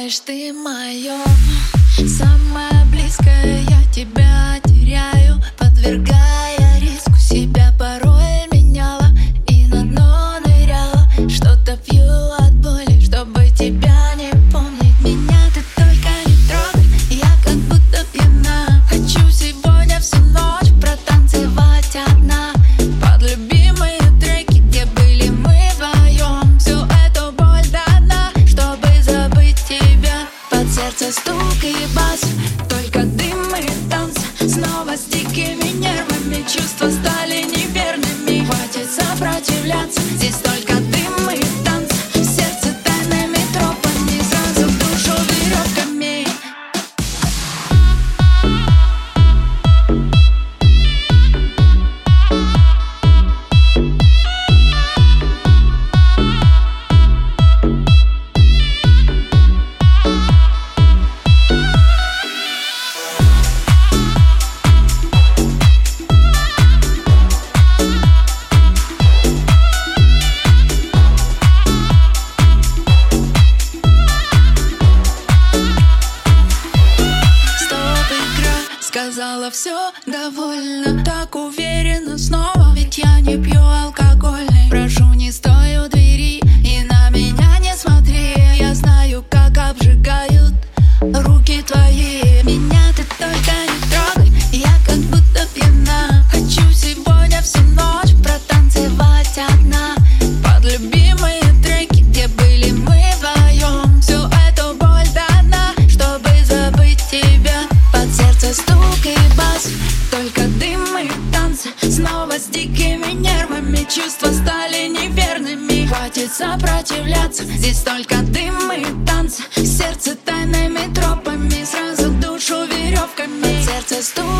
знаешь, ты мое Самое близкое. Я тебя теряю Подвергаю first time все довольно. Так уверенно снова Ведь я не пью алкоголь. снова с дикими нервами. Чувства стали неверными. Хватит сопротивляться. Здесь только дым и танцы. Сердце тайными тропами. Сразу душу веревками. Сердце стучит